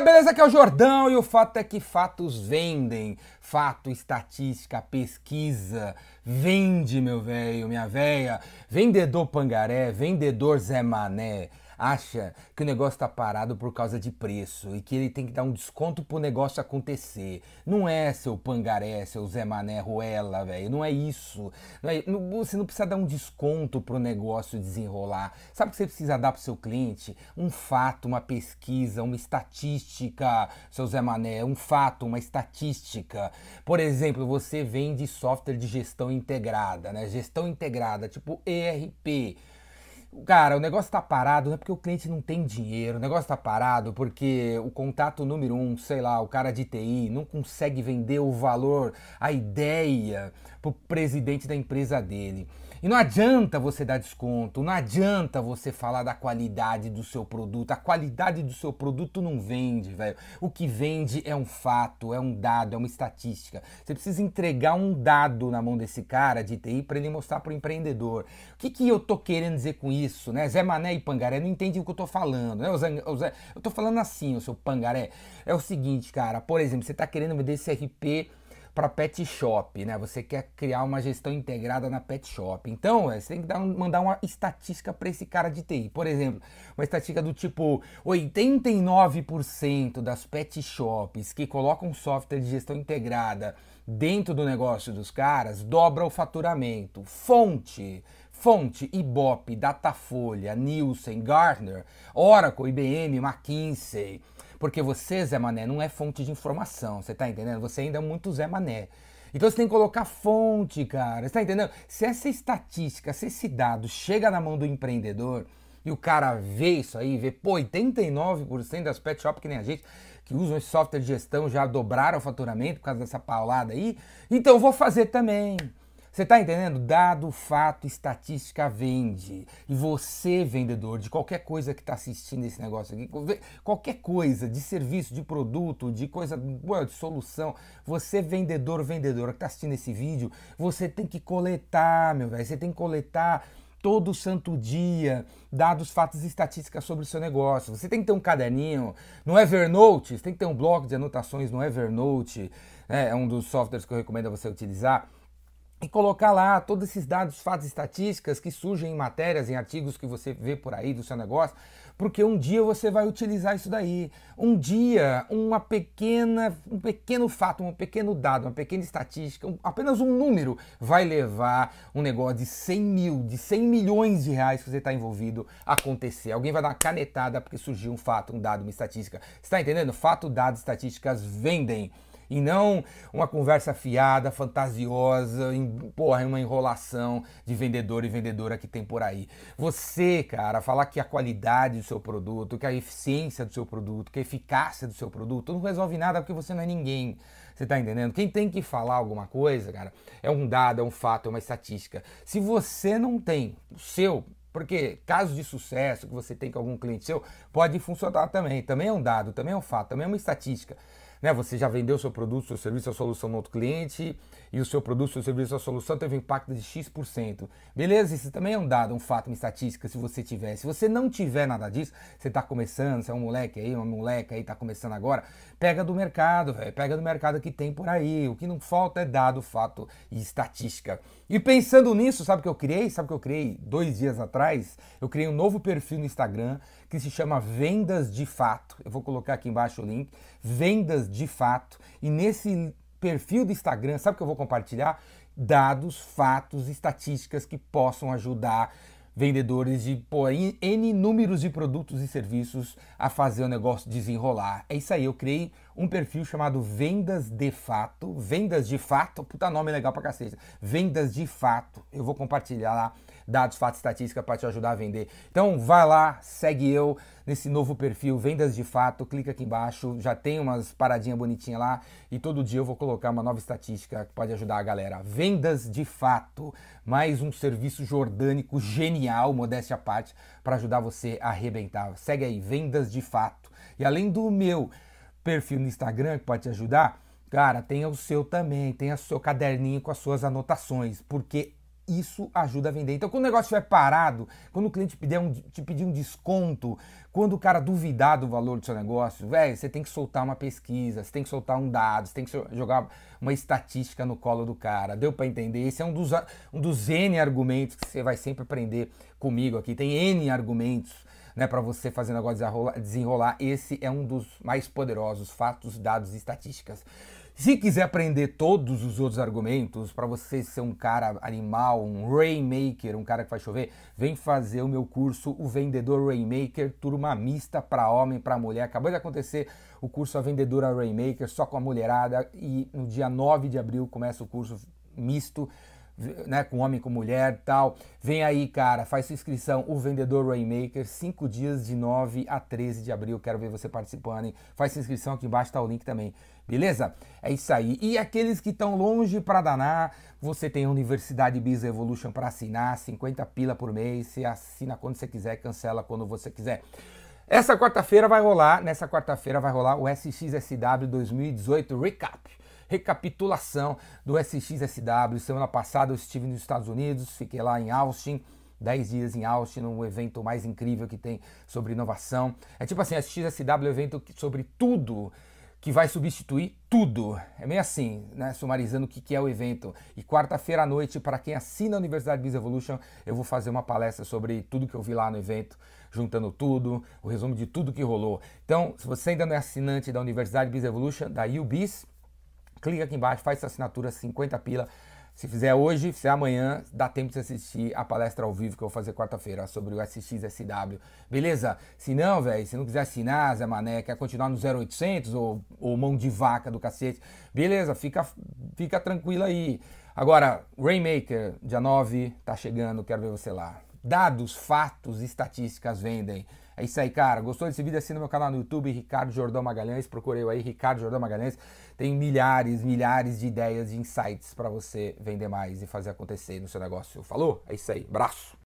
beleza? Aqui é o Jordão e o fato é que fatos vendem. Fato, estatística, pesquisa, vende, meu velho, minha véia. Vendedor pangaré, vendedor Zé Mané acha que o negócio está parado por causa de preço e que ele tem que dar um desconto pro negócio acontecer. Não é seu pangaré, seu Zé Mané Ruela, velho. Não é isso. Não é, você não precisa dar um desconto pro negócio desenrolar. Sabe o que você precisa dar pro seu cliente? Um fato, uma pesquisa, uma estatística, seu Zé Mané. Um fato, uma estatística. Por exemplo, você vende software de gestão integrada, né? Gestão integrada, tipo ERP. Cara, o negócio tá parado não é porque o cliente não tem dinheiro, o negócio tá parado porque o contato número um, sei lá, o cara de TI não consegue vender o valor, a ideia pro presidente da empresa dele. E não adianta você dar desconto, não adianta você falar da qualidade do seu produto. A qualidade do seu produto não vende, velho. O que vende é um fato, é um dado, é uma estatística. Você precisa entregar um dado na mão desse cara de TI para ele mostrar para o empreendedor. O que, que eu tô querendo dizer com isso, né? Zé Mané e Pangaré não entendem o que eu tô falando, né? O Zé, o Zé, eu tô falando assim, o seu Pangaré. É o seguinte, cara, por exemplo, você tá querendo vender esse RP para pet shop, né? Você quer criar uma gestão integrada na pet shop. Então, é, você tem que dar, mandar uma estatística para esse cara de TI. Por exemplo, uma estatística do tipo 89% das pet shops que colocam software de gestão integrada dentro do negócio dos caras dobra o faturamento. Fonte, fonte Ibope, Datafolha, Nielsen, Gartner, Oracle, IBM, McKinsey. Porque você, Zé Mané, não é fonte de informação, você tá entendendo? Você ainda é muito Zé Mané. Então você tem que colocar fonte, cara. Você tá entendendo? Se essa estatística, se esse dado chega na mão do empreendedor e o cara vê isso aí, vê, pô, 89% das pet shops que nem a gente, que usam esse software de gestão já dobraram o faturamento por causa dessa paulada aí, então vou fazer também. Você está entendendo? Dado, fato, estatística vende. E você, vendedor, de qualquer coisa que está assistindo esse negócio aqui, qualquer coisa, de serviço, de produto, de coisa, de solução, você, vendedor, vendedora que está assistindo esse vídeo, você tem que coletar, meu velho, você tem que coletar todo santo dia dados, fatos e estatísticas sobre o seu negócio. Você tem que ter um caderninho no Evernote, você tem que ter um bloco de anotações no Evernote, né? é um dos softwares que eu recomendo a você utilizar e colocar lá todos esses dados, fatos e estatísticas que surgem em matérias, em artigos que você vê por aí do seu negócio, porque um dia você vai utilizar isso daí. Um dia, uma pequena, um pequeno fato, um pequeno dado, uma pequena estatística, um, apenas um número vai levar um negócio de 100 mil, de 100 milhões de reais que você está envolvido a acontecer. Alguém vai dar uma canetada porque surgiu um fato, um dado, uma estatística. Está entendendo? Fato, dados, estatísticas vendem e não uma conversa fiada, fantasiosa, em, porra, uma enrolação de vendedor e vendedora que tem por aí. Você, cara, falar que a qualidade do seu produto, que a eficiência do seu produto, que a eficácia do seu produto não resolve nada porque você não é ninguém. Você tá entendendo? Quem tem que falar alguma coisa, cara, é um dado, é um fato, é uma estatística. Se você não tem o seu porque casos de sucesso que você tem com algum cliente seu pode funcionar também. Também é um dado, também é um fato, também é uma estatística né? Você já vendeu seu produto, seu serviço, a solução no outro cliente e o seu produto, seu serviço, a solução teve um impacto de X%. Beleza? Isso também é um dado, um fato, uma estatística, se você tiver. Se você não tiver nada disso, você está começando, você é um moleque aí, uma moleca aí, está começando agora, pega do mercado, velho, pega do mercado que tem por aí. O que não falta é dado, fato e estatística. E pensando nisso, sabe o que eu criei? Sabe o que eu criei dois dias atrás? Eu criei um novo perfil no Instagram que se chama Vendas de Fato. Eu vou colocar aqui embaixo o link. Vendas de Fato. E nesse perfil do Instagram, sabe o que eu vou compartilhar? Dados, fatos, estatísticas que possam ajudar vendedores de pô, N números de produtos e serviços a fazer o negócio desenrolar. É isso aí, eu criei um perfil chamado Vendas de Fato. Vendas de Fato, puta nome legal pra cacete. Vendas de Fato. Eu vou compartilhar lá dados, fatos, estatística para te ajudar a vender. Então vai lá, segue eu nesse novo perfil Vendas de Fato, clica aqui embaixo, já tem umas paradinhas bonitinhas lá e todo dia eu vou colocar uma nova estatística que pode ajudar a galera. Vendas de Fato, mais um serviço jordânico genial, modéstia à parte, para ajudar você a arrebentar. Segue aí, Vendas de Fato. E além do meu perfil no Instagram que pode te ajudar, cara, tenha o seu também, tenha o seu caderninho com as suas anotações, porque isso ajuda a vender. Então, quando o negócio estiver parado, quando o cliente pedir um, te pedir um desconto, quando o cara duvidar do valor do seu negócio, velho, você tem que soltar uma pesquisa, você tem que soltar um dado, você tem que jogar uma estatística no colo do cara. Deu para entender? Esse é um dos, um dos N argumentos que você vai sempre aprender comigo aqui. Tem N argumentos né, para você fazer negócio desenrolar, desenrolar. Esse é um dos mais poderosos fatos, dados e estatísticas. Se quiser aprender todos os outros argumentos, para você ser um cara animal, um rainmaker, um cara que faz chover, vem fazer o meu curso, o Vendedor Rainmaker, turma mista para homem, para mulher. Acabou de acontecer o curso A Vendedora Rainmaker, só com a mulherada, e no dia 9 de abril começa o curso misto né, com homem, com mulher tal. Vem aí, cara, faz sua inscrição, o Vendedor Rainmaker, 5 dias de 9 a 13 de abril. Quero ver você participando, hein? Faz sua inscrição aqui embaixo, tá o link também. Beleza? É isso aí. E aqueles que estão longe para danar, você tem a Universidade Biz Evolution para assinar, 50 pila por mês. Você assina quando você quiser, cancela quando você quiser. Essa quarta-feira vai rolar, nessa quarta-feira vai rolar o SXSW 2018 Recap recapitulação do SXSW. Semana passada eu estive nos Estados Unidos, fiquei lá em Austin. 10 dias em Austin, um evento mais incrível que tem sobre inovação. É tipo assim, a XSW é um evento sobre tudo que vai substituir tudo. É meio assim, né? Sumarizando o que é o evento. E quarta-feira à noite, para quem assina a Universidade Biz Evolution, eu vou fazer uma palestra sobre tudo que eu vi lá no evento, juntando tudo, o resumo de tudo que rolou. Então, se você ainda não é assinante da Universidade Biz Evolution, da UBIS, clica aqui embaixo, faz sua assinatura 50 pila. Se fizer hoje, se fizer amanhã, dá tempo de assistir a palestra ao vivo que eu vou fazer quarta-feira sobre o SXSW. Beleza? Se não, velho, se não quiser assinar, Zé Mané, quer continuar no 0800 ou, ou mão de vaca do cacete, beleza, fica, fica tranquilo aí. Agora, Rainmaker, dia 9, tá chegando, quero ver você lá. Dados, fatos, estatísticas vendem. É isso aí, cara. Gostou desse vídeo? Assina meu canal no YouTube, Ricardo Jordão Magalhães. Procurei aí, Ricardo Jordão Magalhães. Tem milhares, milhares de ideias, de insights para você vender mais e fazer acontecer no seu negócio. Falou? É isso aí. Braço.